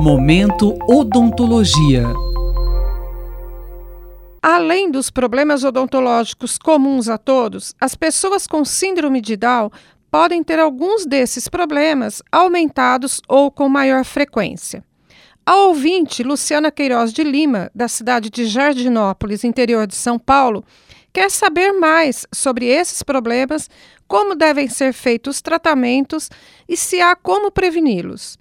Momento Odontologia. Além dos problemas odontológicos comuns a todos, as pessoas com síndrome de Down podem ter alguns desses problemas aumentados ou com maior frequência. A ouvinte Luciana Queiroz de Lima, da cidade de Jardinópolis, interior de São Paulo, quer saber mais sobre esses problemas, como devem ser feitos os tratamentos e se há como preveni-los.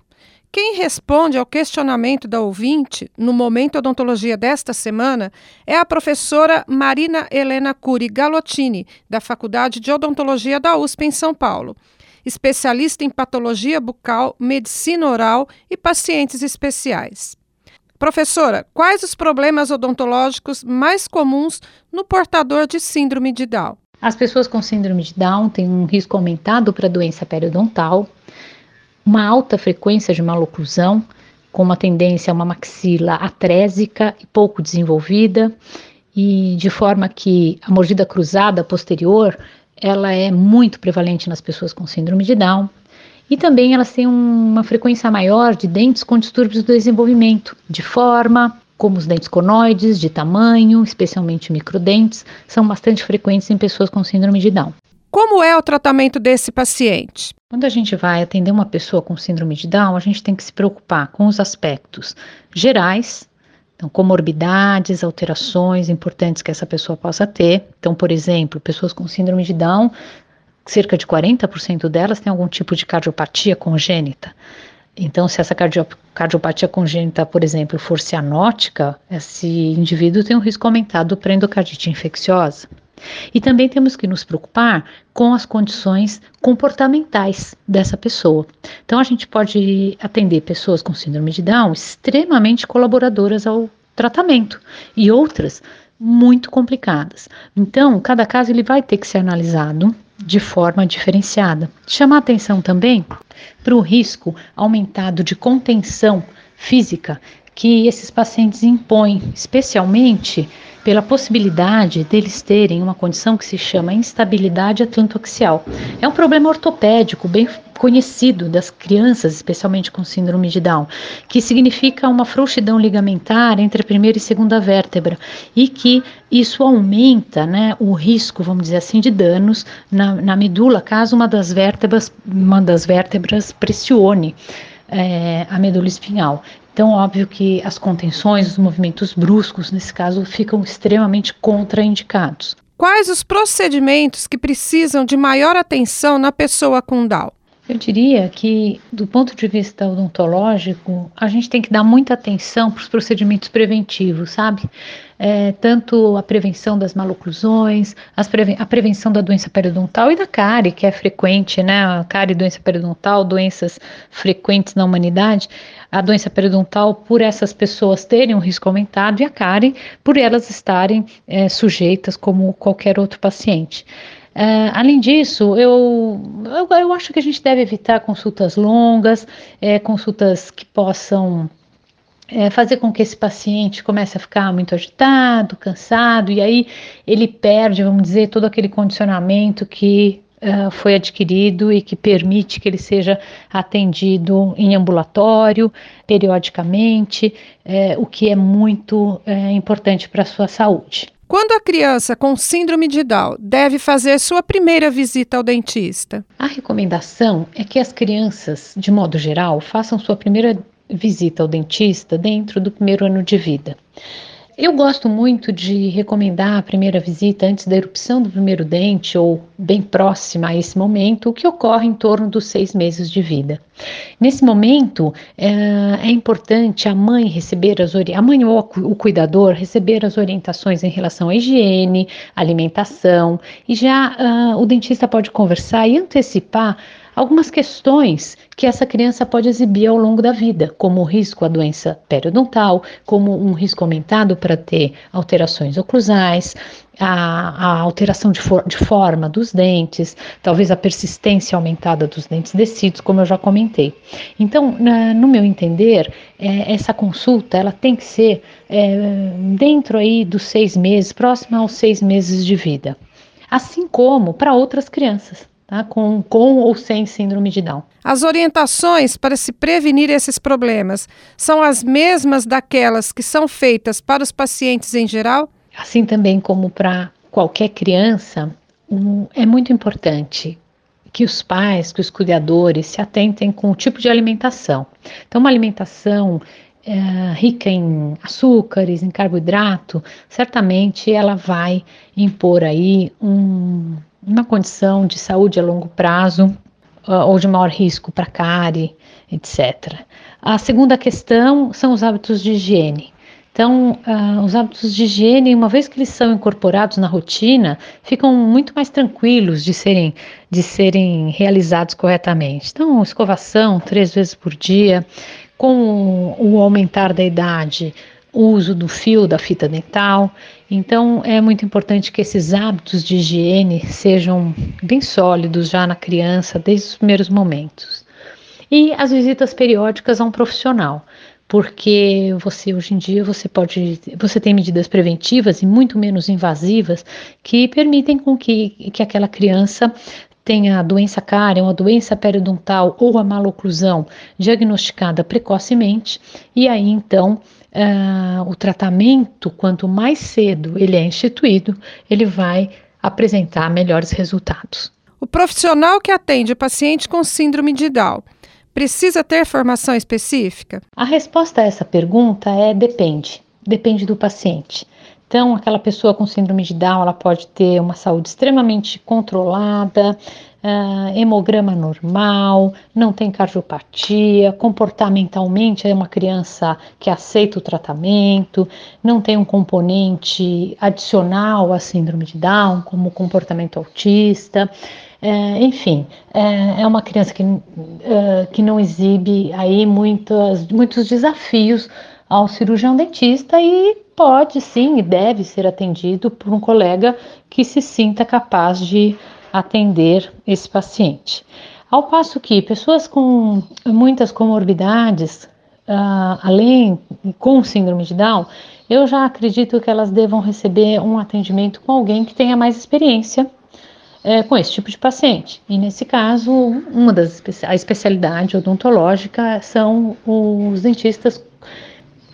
Quem responde ao questionamento da ouvinte no Momento Odontologia desta semana é a professora Marina Helena Curi Galottini, da Faculdade de Odontologia da USP em São Paulo, especialista em patologia bucal, medicina oral e pacientes especiais. Professora, quais os problemas odontológicos mais comuns no portador de síndrome de Down? As pessoas com síndrome de Down têm um risco aumentado para doença periodontal, uma alta frequência de maloclusão, com uma tendência a uma maxila atrésica e pouco desenvolvida, e de forma que a mordida cruzada posterior ela é muito prevalente nas pessoas com síndrome de Down. E também elas têm uma frequência maior de dentes com distúrbios do desenvolvimento, de forma, como os dentes conoides, de tamanho, especialmente microdentes, são bastante frequentes em pessoas com síndrome de Down. Como é o tratamento desse paciente? Quando a gente vai atender uma pessoa com síndrome de Down, a gente tem que se preocupar com os aspectos gerais, então, comorbidades, alterações importantes que essa pessoa possa ter. Então, por exemplo, pessoas com síndrome de Down, cerca de 40% delas têm algum tipo de cardiopatia congênita. Então, se essa cardiopatia congênita, por exemplo, for cianótica, esse indivíduo tem um risco aumentado para endocardite infecciosa. E também temos que nos preocupar com as condições comportamentais dessa pessoa. Então, a gente pode atender pessoas com síndrome de Down extremamente colaboradoras ao tratamento e outras muito complicadas. Então, cada caso ele vai ter que ser analisado de forma diferenciada. Chamar atenção também para o risco aumentado de contenção física que esses pacientes impõem, especialmente pela possibilidade deles terem uma condição que se chama instabilidade atlantoaxial. É um problema ortopédico bem conhecido das crianças, especialmente com síndrome de Down, que significa uma frouxidão ligamentar entre a primeira e segunda vértebra e que isso aumenta né, o risco, vamos dizer assim, de danos na, na medula, caso uma das vértebras, uma das vértebras pressione é, a medula espinhal. Então, óbvio que as contenções, os movimentos bruscos, nesse caso, ficam extremamente contraindicados. Quais os procedimentos que precisam de maior atenção na pessoa com Down? Eu diria que, do ponto de vista odontológico, a gente tem que dar muita atenção para os procedimentos preventivos, sabe? É, tanto a prevenção das maloclusões, preven a prevenção da doença periodontal e da cárie, que é frequente, né? A cárie, doença periodontal, doenças frequentes na humanidade. A doença periodontal, por essas pessoas terem um risco aumentado, e a cárie, por elas estarem é, sujeitas como qualquer outro paciente. Uh, além disso, eu, eu, eu, acho que a gente deve evitar consultas longas, é, consultas que possam é, fazer com que esse paciente comece a ficar muito agitado, cansado, e aí ele perde, vamos dizer, todo aquele condicionamento que uh, foi adquirido e que permite que ele seja atendido em ambulatório, periodicamente, é, o que é muito é, importante para a sua saúde. Quando a criança com síndrome de Down deve fazer sua primeira visita ao dentista? A recomendação é que as crianças, de modo geral, façam sua primeira visita ao dentista dentro do primeiro ano de vida. Eu gosto muito de recomendar a primeira visita antes da erupção do primeiro dente ou bem próxima a esse momento, o que ocorre em torno dos seis meses de vida. Nesse momento, é, é importante a mãe receber as a mãe ou o cuidador receber as orientações em relação à higiene, alimentação e já uh, o dentista pode conversar e antecipar algumas questões que essa criança pode exibir ao longo da vida, como o risco à doença periodontal, como um risco aumentado para ter alterações oclusais, a, a alteração de, for, de, forma dos dentes, talvez a persistência aumentada dos dentes descidos, como eu já comentei. Então, na, no meu entender, é, essa consulta ela tem que ser é, dentro aí dos seis meses, próxima aos seis meses de vida, assim como para outras crianças tá? com, com ou sem síndrome de Down. As orientações para se prevenir esses problemas são as mesmas daquelas que são feitas para os pacientes em geral? Assim também como para qualquer criança, um, é muito importante que os pais, que os cuidadores se atentem com o tipo de alimentação. Então, uma alimentação é, rica em açúcares, em carboidrato, certamente ela vai impor aí um, uma condição de saúde a longo prazo uh, ou de maior risco para cárie, etc. A segunda questão são os hábitos de higiene. Então, uh, os hábitos de higiene, uma vez que eles são incorporados na rotina, ficam muito mais tranquilos de serem, de serem realizados corretamente. Então, escovação três vezes por dia, com o aumentar da idade, o uso do fio da fita dental. Então, é muito importante que esses hábitos de higiene sejam bem sólidos já na criança, desde os primeiros momentos. E as visitas periódicas a um profissional, porque você hoje em dia você pode, você tem medidas preventivas e muito menos invasivas que permitem com que, que aquela criança tenha a doença cária, uma doença periodontal ou a maloclusão diagnosticada precocemente, e aí então uh, o tratamento, quanto mais cedo ele é instituído, ele vai apresentar melhores resultados. O profissional que atende o paciente com síndrome de Down precisa ter formação específica? A resposta a essa pergunta é depende. Depende do paciente. Então, aquela pessoa com síndrome de Down, ela pode ter uma saúde extremamente controlada, uh, hemograma normal, não tem cardiopatia, comportamentalmente é uma criança que aceita o tratamento, não tem um componente adicional à síndrome de Down, como comportamento autista. É, enfim, é, é, uma criança que, é, que não exibe aí muitas, muitos desafios ao cirurgião dentista e pode sim e deve ser atendido por um colega que se sinta capaz de atender esse paciente. Ao passo que pessoas com muitas comorbidades, uh, além com síndrome de Down, eu já acredito que elas devam receber um atendimento com alguém que tenha mais experiência é, com esse tipo de paciente. E nesse caso, uma das a especialidade odontológica são os dentistas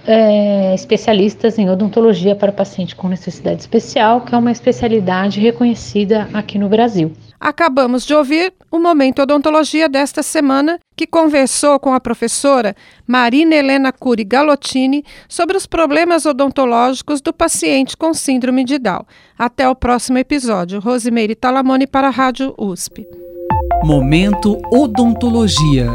é, especialistas em odontologia para paciente com necessidade especial, que é uma especialidade reconhecida aqui no Brasil. Acabamos de ouvir o Momento Odontologia desta semana, que conversou com a professora Marina Helena Curi Galottini sobre os problemas odontológicos do paciente com síndrome de Down. Até o próximo episódio. Rosimeire Talamone para a Rádio USP. Momento Odontologia.